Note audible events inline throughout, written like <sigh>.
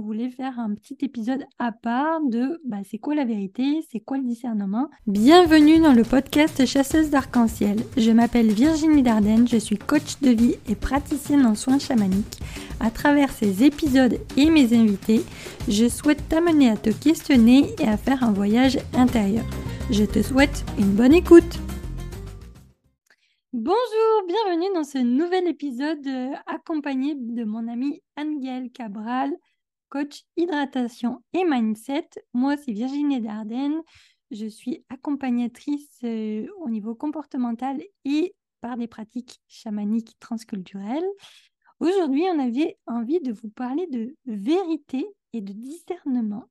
voulait faire un petit épisode à part de bah, c'est quoi la vérité, c'est quoi le discernement. Bienvenue dans le podcast Chasseuse d'arc-en-ciel. Je m'appelle Virginie Dardenne, je suis coach de vie et praticienne en soins chamaniques. À travers ces épisodes et mes invités, je souhaite t'amener à te questionner et à faire un voyage intérieur. Je te souhaite une bonne écoute. Bonjour, bienvenue dans ce nouvel épisode euh, accompagné de mon amie Angèle Cabral, coach hydratation et mindset. Moi, c'est Virginie Dardenne. Je suis accompagnatrice euh, au niveau comportemental et par des pratiques chamaniques transculturelles. Aujourd'hui, on avait envie de vous parler de vérité et de discernement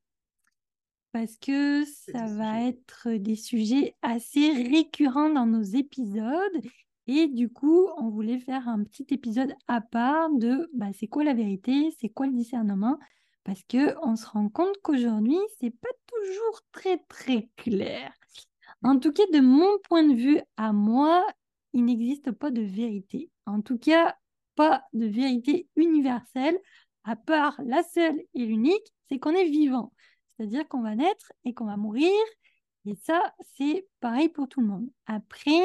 parce que ça va être des sujets assez récurrents dans nos épisodes et du coup, on voulait faire un petit épisode à part de bah, c'est quoi la vérité, c'est quoi le discernement, parce que on se rend compte qu'aujourd'hui, c'est pas toujours très très clair. En tout cas, de mon point de vue à moi, il n'existe pas de vérité. En tout cas, pas de vérité universelle, à part la seule et l'unique, c'est qu'on est vivant. C'est-à-dire qu'on va naître et qu'on va mourir. Et ça, c'est pareil pour tout le monde. Après,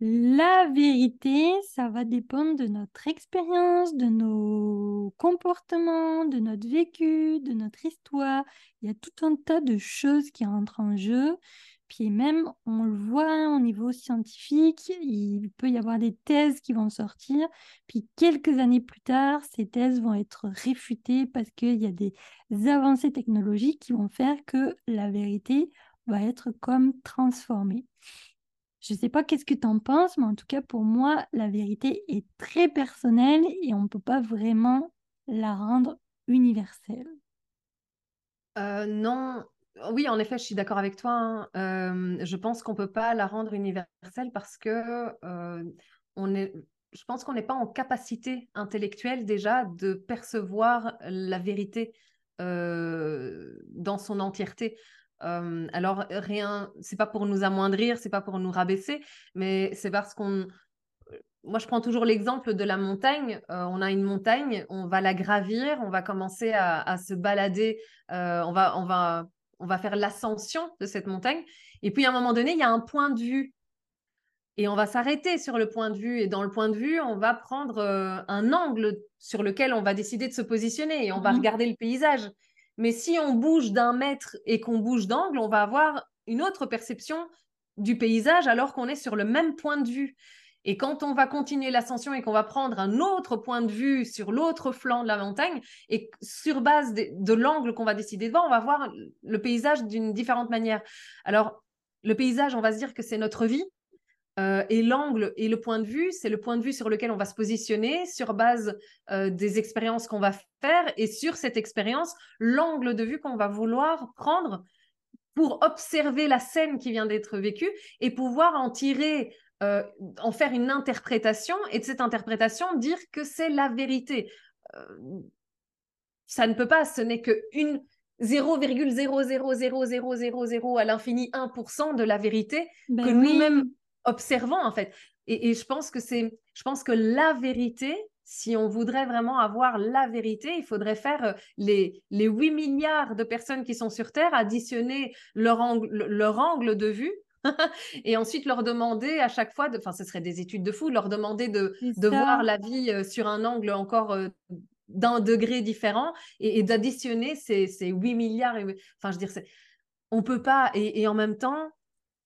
la vérité, ça va dépendre de notre expérience, de nos comportements, de notre vécu, de notre histoire. Il y a tout un tas de choses qui entrent en jeu. Puis même, on le voit au niveau scientifique, il peut y avoir des thèses qui vont sortir. Puis quelques années plus tard, ces thèses vont être réfutées parce qu'il y a des avancées technologiques qui vont faire que la vérité va être comme transformée. Je ne sais pas qu'est-ce que tu en penses, mais en tout cas, pour moi, la vérité est très personnelle et on ne peut pas vraiment la rendre universelle. Euh, non, oui, en effet, je suis d'accord avec toi. Hein. Euh, je pense qu'on ne peut pas la rendre universelle parce que euh, on est, je pense qu'on n'est pas en capacité intellectuelle déjà de percevoir la vérité dans son entièreté alors rien, c'est pas pour nous amoindrir, c'est pas pour nous rabaisser, mais c'est parce qu'on moi, je prends toujours l'exemple de la montagne. on a une montagne, on va la gravir, on va commencer à, se balader, on, va, on, va, on va faire l'ascension de cette montagne. Et puis, à un moment donné, il y a un point de vue. Et on va s'arrêter sur le point de vue. Et dans le point de vue, on va prendre un angle sur lequel on va décider de se positionner et on va mmh regarder le paysage. Mais si on bouge d'un mètre et qu'on bouge d'angle, on va avoir une autre perception du paysage alors qu'on est sur le même point de vue. Et quand on va continuer l'ascension et qu'on va prendre un autre point de vue sur l'autre flanc de la montagne, et sur base de, l'angle qu'on va décider de voir, on va voir le paysage d'une différente manière. Alors, le paysage, on va se dire que c'est notre vie, euh, et l'angle et le point de vue, c'est le point de vue sur lequel on va se positionner sur base euh, des expériences qu'on va faire et sur cette expérience, l'angle de vue qu'on va vouloir prendre pour observer la scène qui vient d'être vécue et pouvoir en tirer, euh, en faire une interprétation et de cette interprétation dire que c'est la vérité. ça ne peut pas, ce n'est que une 0,0000000 à l'infini 1% de la vérité ben que nous-mêmes observant en fait. Et, je pense que c'est, je pense que la vérité, si on voudrait vraiment avoir la vérité, il faudrait faire euh, les, les 8 milliards de personnes qui sont sur Terre, additionner leur angle, leur angle de vue <laughs> et ensuite leur demander à chaque fois, enfin ce serait des études de fou, leur demander de, de voir la vie euh, sur un angle encore euh, d'un degré différent et, d'additionner ces, ces 8 milliards. Enfin je veux dire, on peut pas, et, et en même temps,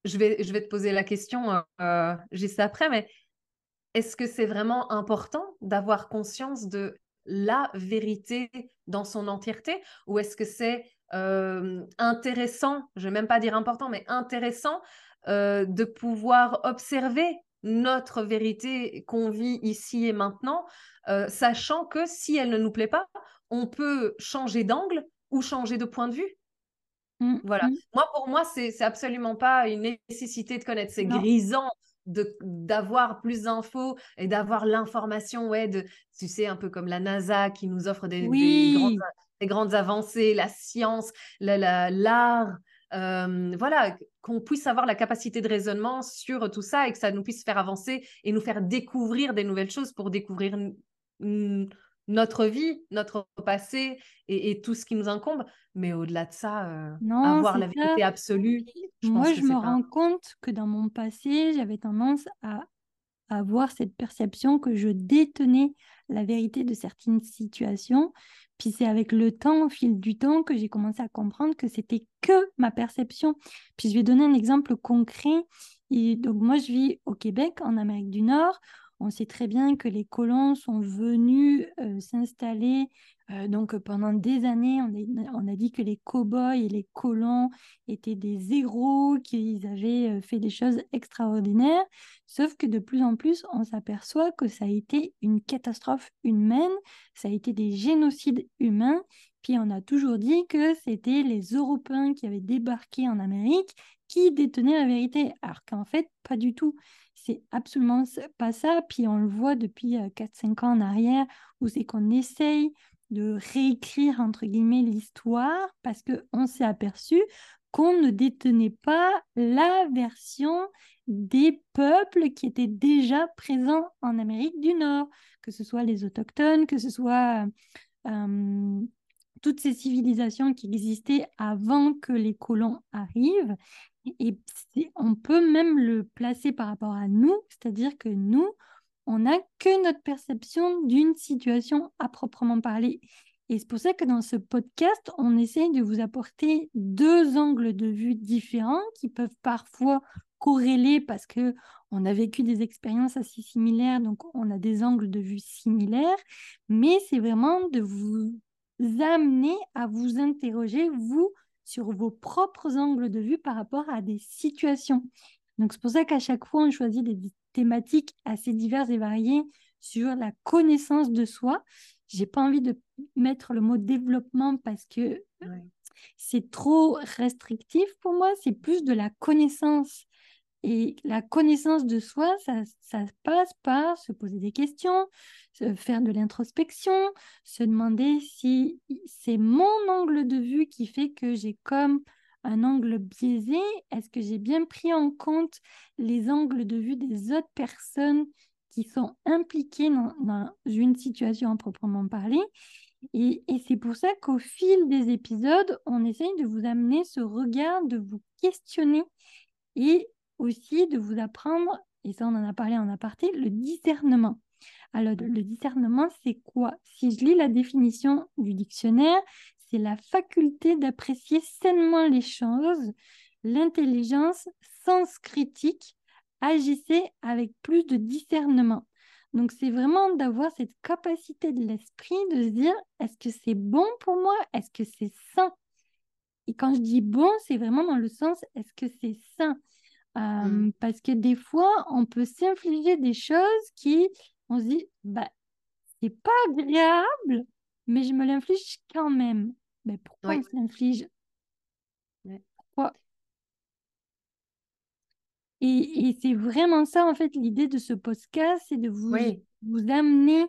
je vais, je vais te poser la question euh, euh, juste après, mais est-ce que c'est vraiment important d'avoir conscience de la vérité dans son entièreté? Ou est-ce que c'est euh, intéressant, je ne vais même pas dire important, mais intéressant de pouvoir observer notre vérité qu'on vit ici et maintenant, sachant que si elle ne nous plaît pas, on peut changer d'angle ou changer de point de vue? Mmh, voilà. Mmh. Moi, pour moi, c'est absolument pas une nécessité de connaître. C'est grisant d'avoir plus d'infos et d'avoir l'information, ouais, de, tu sais, un peu comme la NASA qui nous offre des, grandes, avancées, la science, l'art. Euh, voilà, qu'on puisse avoir la capacité de raisonnement sur tout ça et que ça nous puisse faire avancer et nous faire découvrir des nouvelles choses pour découvrir notre vie, notre passé et, tout ce qui nous incombe. Mais au-delà de ça, euh, avoir la vérité absolue. Moi, je me rends compte que dans mon passé, j'avais tendance à avoir cette perception que je détenais la vérité de certaines situations. Puis c'est avec le temps, au fil du temps, que j'ai commencé à comprendre que c'était que ma perception. Puis je vais donner un exemple concret. Et donc moi, je vis au Québec, en Amérique du Nord. On sait très bien que les colons sont venus euh, s'installer. Euh, donc pendant des années, on, a dit que les cow-boys et les colons étaient des héros, qu'ils avaient euh, fait des choses extraordinaires. Sauf que de plus en plus, on s'aperçoit que ça a été une catastrophe humaine, ça a été des génocides humains. Puis on a toujours dit que c'était les Européens qui avaient débarqué en Amérique qui détenaient la vérité, alors qu'en fait, pas du tout. C'est absolument pas ça. Puis on le voit depuis 4-5 euh, ans en arrière, où c'est qu'on essaye de réécrire, entre guillemets, l'histoire, parce qu'on s'est aperçu qu'on ne détenait pas la version des peuples qui étaient déjà présents en Amérique du Nord, que ce soit les autochtones, que ce soit toutes ces civilisations qui existaient avant que les colons arrivent. Et on peut même le placer par rapport à nous, c'est-à-dire que nous, on n'a que notre perception d'une situation à proprement parler. Et c'est pour ça que dans ce podcast, on essaye de vous apporter deux angles de vue différents qui peuvent parfois corréler parce que on a vécu des expériences assez similaires, donc on a des angles de vue similaires, mais c'est vraiment de vous amener à vous interroger, vous, sur vos propres angles de vue par rapport à des situations. Donc c'est pour ça qu'à chaque fois, on choisit des thématiques assez diverses et variées sur la connaissance de soi. J'ai pas envie de mettre le mot développement parce que c'est trop restrictif pour moi. C'est plus de la connaissance. Et la connaissance de soi, ça, ça passe par se poser des questions, faire de l'introspection, se demander si c'est mon angle de vue qui fait que j'ai comme un angle biaisé, est-ce que j'ai bien pris en compte les angles de vue des autres personnes qui sont impliquées dans, une situation à proprement parler? Et, et c'est pour ça qu'au fil des épisodes, on essaye de vous amener ce regard, de vous questionner et aussi de vous apprendre, et ça on en a parlé en aparté, le discernement. Alors, le discernement, c'est quoi? Si je lis la définition du dictionnaire, c'est la faculté d'apprécier sainement les choses, l'intelligence, sens critique, agissez avec plus de discernement. Donc, c'est vraiment d'avoir cette capacité de l'esprit de se dire, est-ce que c'est bon pour moi? Est-ce que c'est sain? Et quand je dis bon, c'est vraiment dans le sens, est-ce que c'est sain? Mmh. Parce que des fois, on peut s'infliger des choses qui on se dit, bah, c'est pas agréable, mais je me l'inflige quand même. Mais pourquoi on se l'inflige Pourquoi? Et, c'est vraiment ça, en fait, l'idée de ce podcast, c'est de vous, vous amener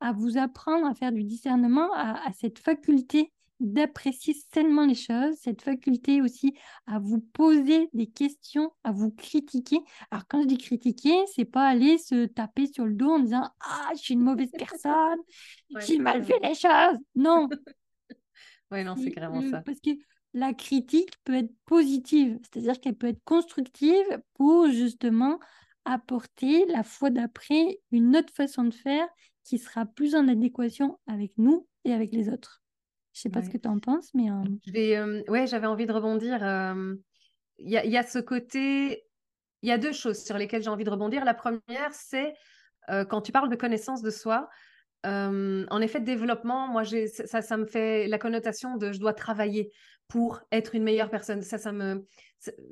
à vous apprendre à faire du discernement, à cette faculté d'apprécier sainement les choses, cette faculté aussi à vous poser des questions, à vous critiquer. Alors quand je dis critiquer, c'est pas aller se taper sur le dos en disant ah je suis une mauvaise <laughs> personne, j'ai mal fait les choses. Non. <laughs> oui non c'est carrément ça. Parce que la critique peut être positive, c'est-à-dire qu'elle peut être constructive pour justement apporter la fois d'après une autre façon de faire qui sera plus en adéquation avec nous et avec les autres. Je sais pas ce que tu en penses, mais. Euh, Je vais, euh, ouais, j'avais envie de rebondir. Il y, y, a ce côté. Il y a deux choses sur lesquelles j'ai envie de rebondir. La première, c'est quand tu parles de connaissance de soi. En effet, développement, moi, ça, ça me fait la connotation de je dois travailler pour être une meilleure personne. Ça, ça me,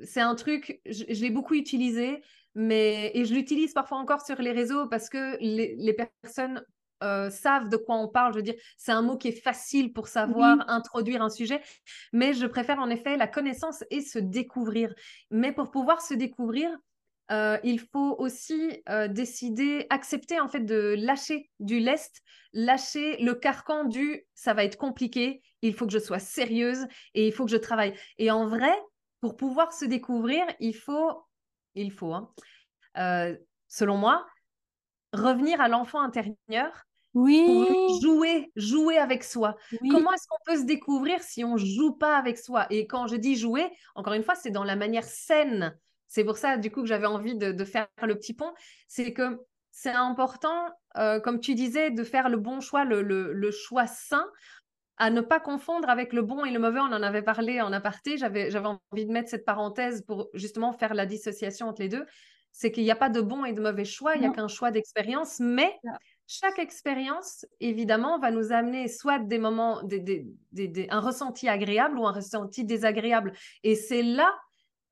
c'est un truc, je, l'ai beaucoup utilisé, mais et je l'utilise parfois encore sur les réseaux parce que les, les personnes euh, savent de quoi on parle. Je veux dire, c'est un mot qui est facile pour savoir introduire un sujet, mais je préfère en effet la connaissance et se découvrir. Mais pour pouvoir se découvrir, euh, il faut aussi euh, décider, accepter en fait de lâcher du lest, lâcher le carcan du ça va être compliqué, il faut que je sois sérieuse et il faut que je travaille. Et en vrai, pour pouvoir se découvrir, il faut, il faut, hein, selon moi, revenir à l'enfant intérieur Oui. Pour jouer, jouer avec soi. Comment est-ce qu'on peut se découvrir si on joue pas avec soi? Et quand je dis jouer, encore une fois, c'est dans la manière saine. C'est pour ça, du coup, que j'avais envie de, faire le petit pont. C'est que c'est important, euh, comme tu disais, de faire le bon choix, le, le choix sain à ne pas confondre avec le bon et le mauvais. On en avait parlé en aparté. J'avais, envie de mettre cette parenthèse pour justement faire la dissociation entre les deux. C'est qu'il n'y a pas de bon et de mauvais choix, il n'y a qu'un choix d'expérience, mais chaque expérience, évidemment, va nous amener soit des moments, des, un ressenti agréable ou un ressenti désagréable. Et c'est là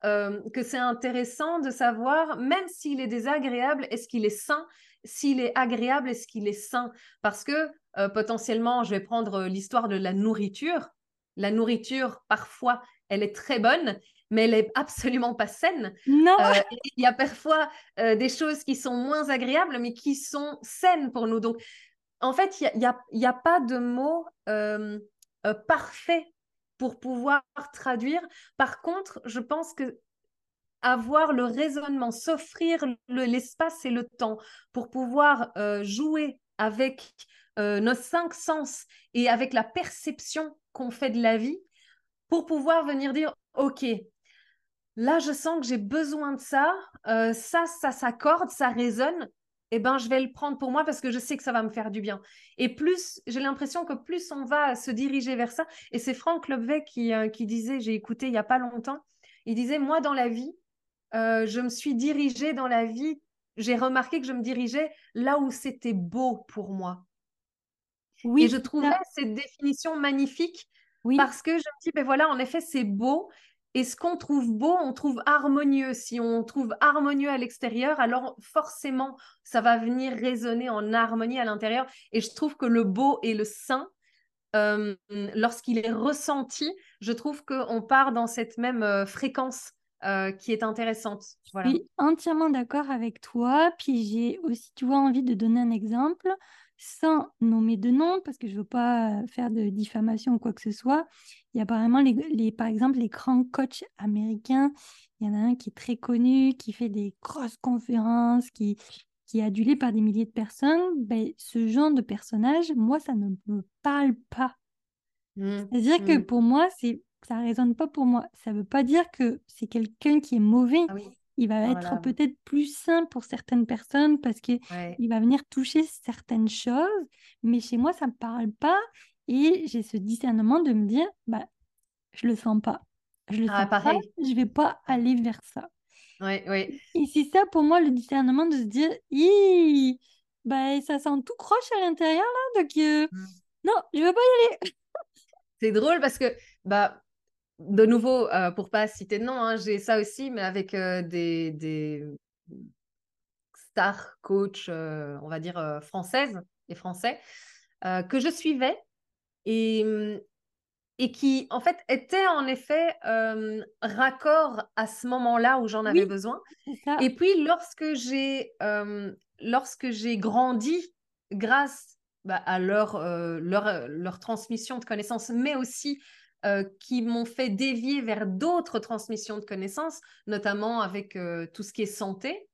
euh, que c'est intéressant de savoir, même s'il est désagréable, est-ce qu'il est sain? S'il est agréable, est-ce qu'il est sain? Parce que euh, potentiellement, je vais prendre euh, l'histoire de la nourriture. La nourriture, parfois, elle est très bonne, mais elle est absolument pas saine. Non. Euh, il y a parfois des choses qui sont moins agréables, mais qui sont saines pour nous. Donc, en fait, il n'y a, y a, pas de mot parfait pour pouvoir traduire. Par contre, je pense que avoir le raisonnement, s'offrir l'espace et le temps pour pouvoir jouer avec euh, nos cinq sens et avec la perception qu'on fait de la vie pour pouvoir venir dire, OK, là, je sens que j'ai besoin de ça, euh, ça, ça s'accorde, ça résonne, eh ben, je vais le prendre pour moi parce que je sais que ça va me faire du bien. Et plus, j'ai l'impression que plus on va se diriger vers ça, et c'est Franck Lebvet qui, euh, qui disait, j'ai écouté il n'y a pas longtemps, il disait, moi, dans la vie, je me suis dirigée dans la vie, j'ai remarqué que je me dirigeais là où c'était beau pour moi. Oui, et je trouvais cette définition magnifique parce que je me dis, ben voilà, en effet, c'est beau. Et ce qu'on trouve beau, on trouve harmonieux. Si on trouve harmonieux à l'extérieur, alors forcément, ça va venir résonner en harmonie à l'intérieur. Et je trouve que le beau et le sain, euh, lorsqu'il est ressenti, je trouve qu'on part dans cette même euh, fréquence euh, qui est intéressante. Je suis entièrement d'accord avec toi. Puis j'ai aussi, tu vois, envie de donner un exemple sans nommer de nom, parce que je ne veux pas faire de diffamation ou quoi que ce soit. Il y a apparemment, les, par exemple, les grands coachs américains. Il y en a un qui est très connu, qui fait des grosses conférences, qui, qui est adulé par des milliers de personnes. Ben, ce genre de personnage, moi, ça ne me parle pas. Mmh, C'est-à-dire que mmh. pour moi, c'est ça ne résonne pas pour moi. Ça ne veut pas dire que c'est quelqu'un qui est mauvais. Ah il va être peut-être plus sain pour certaines personnes parce qu'il il va venir toucher certaines choses, mais chez moi, ça ne me parle pas et j'ai ce discernement de me dire, bah, je le sens pas. Je le ah, sens pareil. pas, je vais pas aller vers ça. Oui, oui. Et c'est ça pour moi le discernement de se dire, bah, ça sent tout croche à l'intérieur là, donc euh, mmh. non, je veux pas y aller. c'est drôle parce que bah de nouveau, euh, pour pas citer de nom, hein, j'ai ça aussi, mais avec euh, des, des stars coach, euh, on va dire françaises et français, que je suivais et, et qui, en fait, étaient en effet raccord à ce moment-là où j'en avais besoin. Et puis, lorsque j'ai lorsque j'ai grandi grâce bah, à leur, leur, leur transmission de connaissances, mais aussi euh, qui m'ont fait dévier vers d'autres transmissions de connaissances, notamment avec euh, tout ce qui est santé.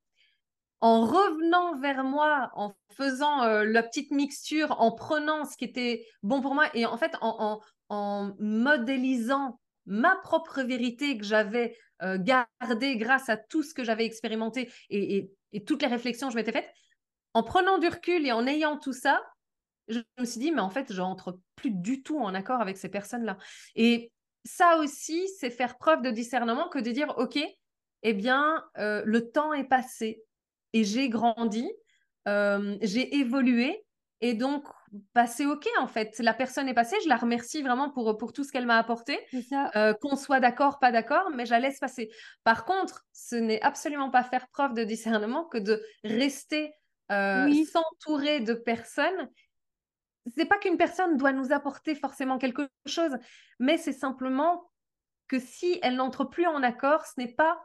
En revenant vers moi, en faisant euh, la petite mixture, en prenant ce qui était bon pour moi et en fait en, modélisant ma propre vérité que j'avais gardée grâce à tout ce que j'avais expérimenté et, et toutes les réflexions que je m'étais faites, en prenant du recul et en ayant tout ça, je me suis dit, mais en fait, je rentre plus du tout en accord avec ces personnes-là. Et ça aussi, c'est faire preuve de discernement que de dire, OK, eh bien, euh, le temps est passé et j'ai grandi, euh, j'ai évolué. Et donc, bah, c'est OK en fait. La personne est passée, je la remercie vraiment pour, pour tout ce qu'elle m'a apporté. Euh, qu'on soit d'accord, pas d'accord, mais je la laisse passer. Par contre, ce n'est absolument pas faire preuve de discernement que de rester s'entourer de personnes c'est pas qu'une personne doit nous apporter forcément quelque chose, mais c'est simplement que si elle n'entre plus en accord, ce n'est pas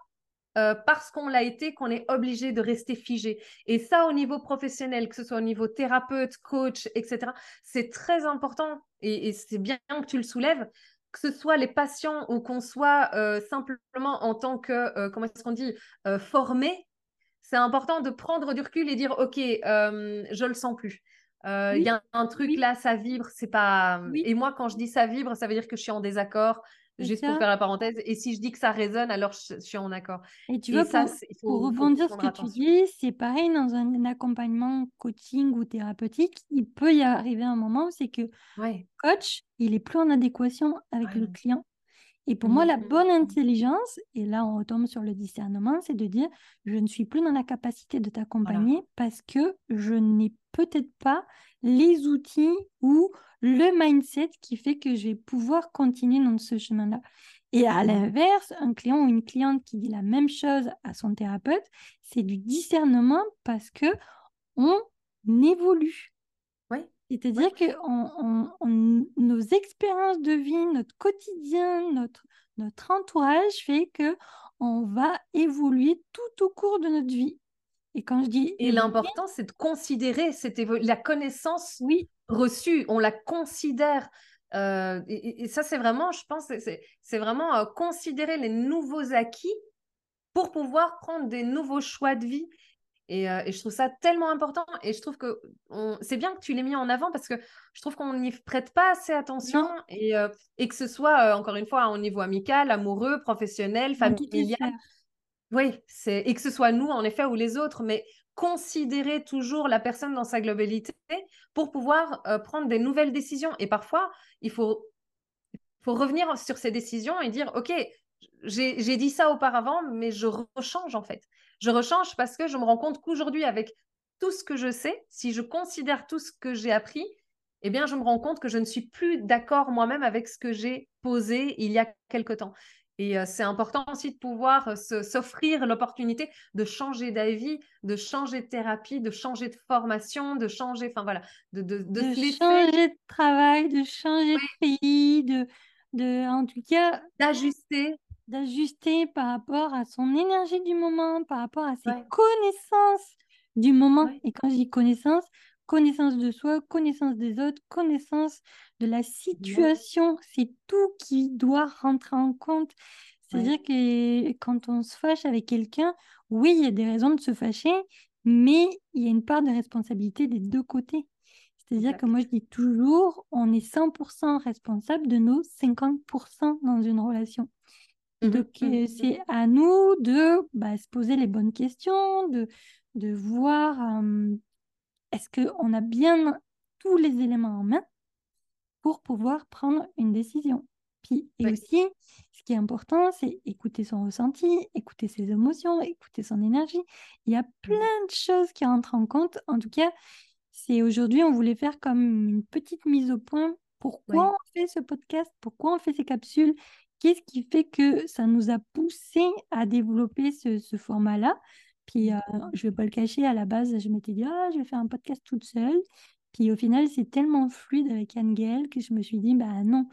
euh, parce qu'on l'a été qu'on est obligé de rester figé. Et ça, au niveau professionnel, que ce soit au niveau thérapeute, coach, etc., c'est très important et, c'est bien que tu le soulèves, que ce soit les patients ou qu'on soit euh, simplement en tant que, euh, comment est-ce qu'on dit, formé, c'est important de prendre du recul et dire, OK, je le sens plus. Euh, il y a un, truc là, ça vibre, c'est pas. Et moi, quand je dis ça vibre, ça veut dire que je suis en désaccord. Juste pour faire la parenthèse. Et si je dis que ça résonne, alors je, suis en accord. Et tu vois, ça, pour, rebondir ce que tu dis, c'est pareil dans un, accompagnement coaching ou thérapeutique. Il peut y arriver un moment où c'est que ouais. coach, il est plus en adéquation avec le client. Et pour moi, la mmh, bonne intelligence, et là on retombe sur le discernement, c'est de dire je ne suis plus dans la capacité de t'accompagner parce que je n'ai peut-être pas les outils ou le mindset qui fait que je vais pouvoir continuer dans ce chemin-là. Et à l'inverse, un client ou une cliente qui dit la même chose à son thérapeute, c'est du discernement parce que on évolue. C'est-à-dire que nos expériences de vie, notre quotidien, notre, notre entourage fait que on va évoluer tout au cours de notre vie. Et quand je dis et l'important, c'est de considérer cette la connaissance oui. reçue. On la considère. Euh, et, ça, c'est vraiment, je pense, c'est vraiment euh, considérer les nouveaux acquis pour pouvoir prendre des nouveaux choix de vie euh, et, je trouve ça tellement important. Et je trouve que c'est bien que tu l'aies mis en avant parce que je trouve qu'on n'y prête pas assez attention. Et, euh, et, que ce soit, euh, encore une fois, au niveau amical, amoureux, professionnel, familial. Oui, et que ce soit nous, en effet, ou les autres. Mais considérer toujours la personne dans sa globalité pour pouvoir prendre des nouvelles décisions. Et parfois, il faut, faut revenir sur ces décisions et dire, OK, j'ai dit ça auparavant, mais je rechange en fait. Je rechange parce que je me rends compte qu'aujourd'hui, avec tout ce que je sais, si je considère tout ce que j'ai appris, eh bien, je me rends compte que je ne suis plus d'accord moi-même avec ce que j'ai posé il y a quelque temps. Et euh, c'est important aussi de pouvoir euh, s'offrir l'opportunité de changer d'avis, de changer de thérapie, de changer de formation, de changer, enfin voilà, de, de, de, changer de travail, de changer de pays, de, de, en tout cas, d'ajuster d'ajuster par rapport à son énergie du moment, par rapport à ses connaissances du moment. Et quand je dis connaissance, connaissance de soi, connaissance des autres, connaissance de la situation, c'est tout qui doit rentrer en compte. C'est-à-dire que quand on se fâche avec quelqu'un, oui, il y a des raisons de se fâcher, mais il y a une part de responsabilité des deux côtés. C'est-à-dire que moi, je dis toujours, on est 100% responsable de nos 50% dans une relation. Mmh Donc, mmh c'est à nous de bah, se poser les bonnes questions, de, de voir est-ce qu'on a bien tous les éléments en main pour pouvoir prendre une décision? Puis, et aussi, ce qui est important, c'est écouter son ressenti, écouter ses émotions, écouter son énergie. Il y a mmh plein de choses qui rentrent en compte. En tout cas, c'est aujourd'hui, on voulait faire comme une petite mise au point. Pourquoi on fait ce podcast? Pourquoi on fait ces capsules? Qu'est-ce qui fait que ça nous a poussé à développer ce, format-là? Puis, euh, je ne vais pas le cacher, à la base, je m'étais dit, ah, je vais faire un podcast toute seule. Puis, au final, c'est tellement fluide avec Anne Gaëlle que je me suis dit, bah non,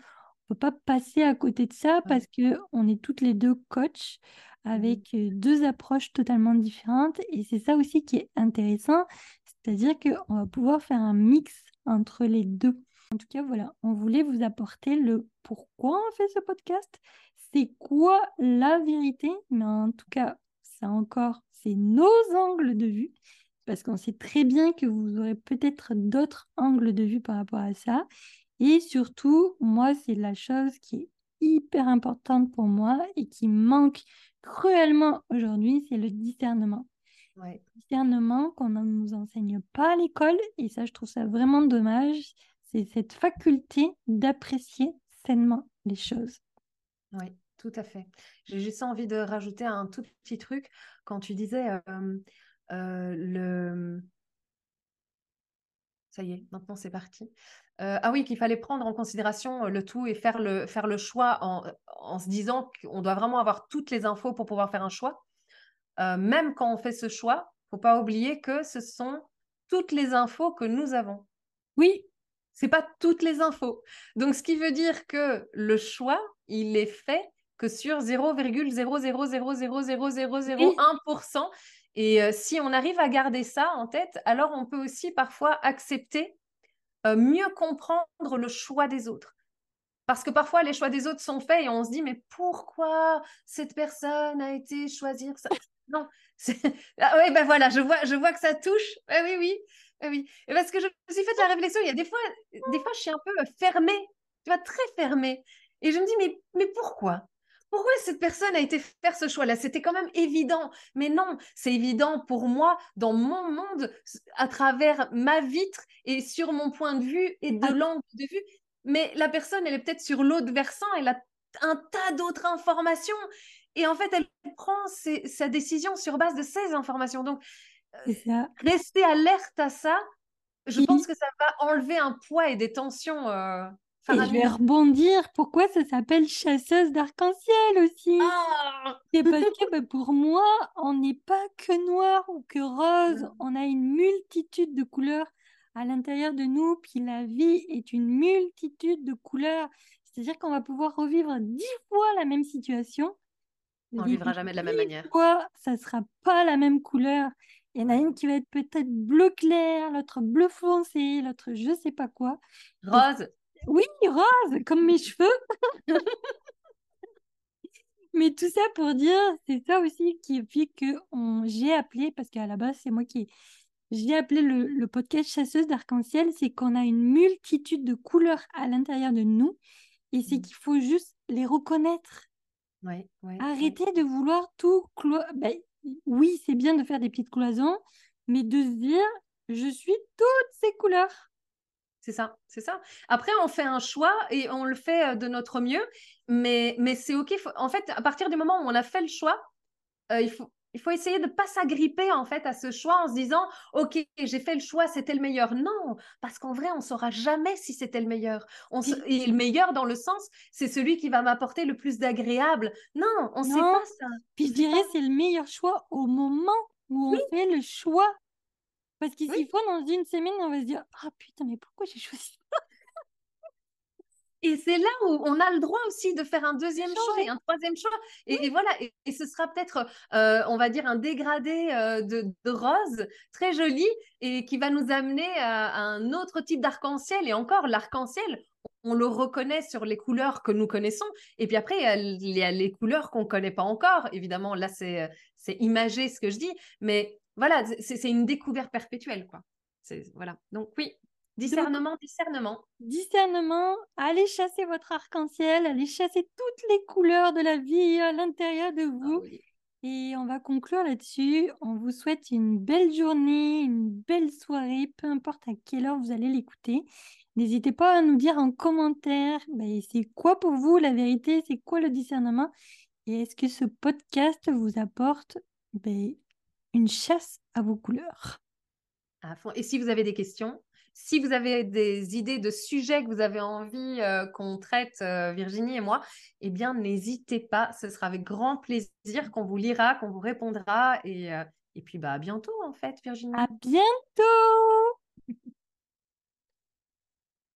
on ne peut pas passer à côté de ça parce qu'on est toutes les deux coachs avec mmh. deux approches totalement différentes. Et c'est ça aussi qui est intéressant, c'est-à-dire qu'on va pouvoir faire un mix entre les deux. En tout cas, voilà, on voulait vous apporter le pourquoi on fait ce podcast, c'est quoi la vérité, mais en tout cas, ça encore, c'est nos angles de vue, parce qu'on sait très bien que vous aurez peut-être d'autres angles de vue par rapport à ça. Et surtout, moi, c'est la chose qui est hyper importante pour moi et qui manque cruellement aujourd'hui, c'est le discernement. Ouais. Discernement qu'on ne nous enseigne pas à l'école et ça, je trouve ça vraiment dommage c'est cette faculté d'apprécier sainement les choses. Oui, tout à fait. J'ai juste envie de rajouter un tout petit truc. Quand tu disais euh, euh, le... Ça y est, maintenant c'est parti. Euh, ah oui, qu'il fallait prendre en considération le tout et faire le, faire le choix en, en se disant qu'on doit vraiment avoir toutes les infos pour pouvoir faire un choix. même quand on fait ce choix, il ne faut pas oublier que ce sont toutes les infos que nous avons. Oui, c'est pas toutes les infos. Donc, ce qui veut dire que le choix, il est fait que sur 0,0000001%. Et euh, si on arrive à garder ça en tête, alors on peut aussi parfois accepter, euh, mieux comprendre le choix des autres. Parce que parfois, les choix des autres sont faits et on se dit, mais pourquoi cette personne a été choisir ça? Non. Ah oui, ben voilà, je vois, je vois que ça touche. oui, oui. Eh oui. Et parce que je me suis fait la réflexion, il y a des fois, des fois, je suis un peu fermée, tu vois, très fermée. Et je me dis, mais, mais pourquoi? Pourquoi cette personne a été faire ce choix-là? C'était quand même évident. Mais non, c'est évident pour moi, dans mon monde, à travers ma vitre et sur mon point de vue et de ah. l'angle de vue. Mais la personne, elle est peut-être sur l'autre versant, elle a un tas d'autres informations. Et en fait, elle prend sa décision sur base de ces informations. Donc, euh, rester alerte à ça, je pense que ça va enlever un poids et des tensions. Euh, et je vais rebondir. Pourquoi ça s'appelle chasseuse d'arc-en-ciel aussi? Ah C'est parce que bah, pour moi, on n'est pas que noir ou que rose. On a une multitude de couleurs à l'intérieur de nous. Puis la vie est une multitude de couleurs. C'est-à-dire qu'on va pouvoir revivre dix fois la même situation. On ne vivra jamais de la même manière. Fois, ça ne sera pas la même couleur. Il y en a une qui va être peut-être bleu clair, l'autre bleu foncé, l'autre je ne sais pas quoi. Rose. Oui, rose, comme mes cheveux. Mais tout ça pour dire, c'est ça aussi qui fait que j'ai appelé, parce qu'à la base, c'est moi qui j'ai appelé le, podcast Chasseuse d'arc-en-ciel, c'est qu'on a une multitude de couleurs à l'intérieur de nous et c'est mmh. qu'il faut juste les reconnaître. Ouais, Arrêtez de vouloir tout clo... Ben, oui, c'est bien de faire des petites cloisons, mais de se dire, je suis toutes ces couleurs. C'est ça, c'est ça. Après, on fait un choix et on le fait euh, de notre mieux, mais, mais c'est OK. en fait, à partir du moment où on a fait le choix, euh, il, faut, il faut essayer de ne pas s'agripper en fait à ce choix en se disant OK, j'ai fait le choix, c'était le meilleur. Non, parce qu'en vrai, on ne saura jamais si c'était le meilleur. On Et le meilleur dans le sens, c'est celui qui va m'apporter le plus d'agréable. Non, on ne sait pas ça. Puis je dirais c'est le meilleur choix au moment où on fait le choix parce qu'ici, fois, dans une semaine, on va se dire Ah putain, mais pourquoi j'ai choisi ça? Et c'est là où on a le droit aussi de faire un deuxième choix et un troisième choix. Et, voilà, et, ce sera peut-être, euh, on va dire, un dégradé euh, de, rose très joli et qui va nous amener à, un autre type d'arc-en-ciel. Et encore, l'arc-en-ciel, on le reconnaît sur les couleurs que nous connaissons. Et puis après, il y a les couleurs qu'on ne connaît pas encore. Évidemment, là, c'est imagé ce que je dis. Mais voilà, c'est une découverte perpétuelle, quoi. Voilà. Donc oui, discernement, discernement. Discernement, allez chasser votre arc-en-ciel, allez chasser toutes les couleurs de la vie à l'intérieur de vous. Ah Et on va conclure là-dessus. On vous souhaite une belle journée, une belle soirée, peu importe à quelle heure vous allez l'écouter. N'hésitez pas à nous dire en commentaire, ben, c'est quoi pour vous la vérité, c'est quoi le discernement? Et est-ce que ce podcast vous apporte ben, une chasse à vos couleurs? Et si vous avez des questions, si vous avez des idées de sujets que vous avez envie euh, qu'on traite, euh, Virginie et moi, eh bien, n'hésitez pas. Ce sera avec grand plaisir qu'on vous lira, qu'on vous répondra. Et, euh, et puis, bah, à bientôt, en fait, Virginie. À bientôt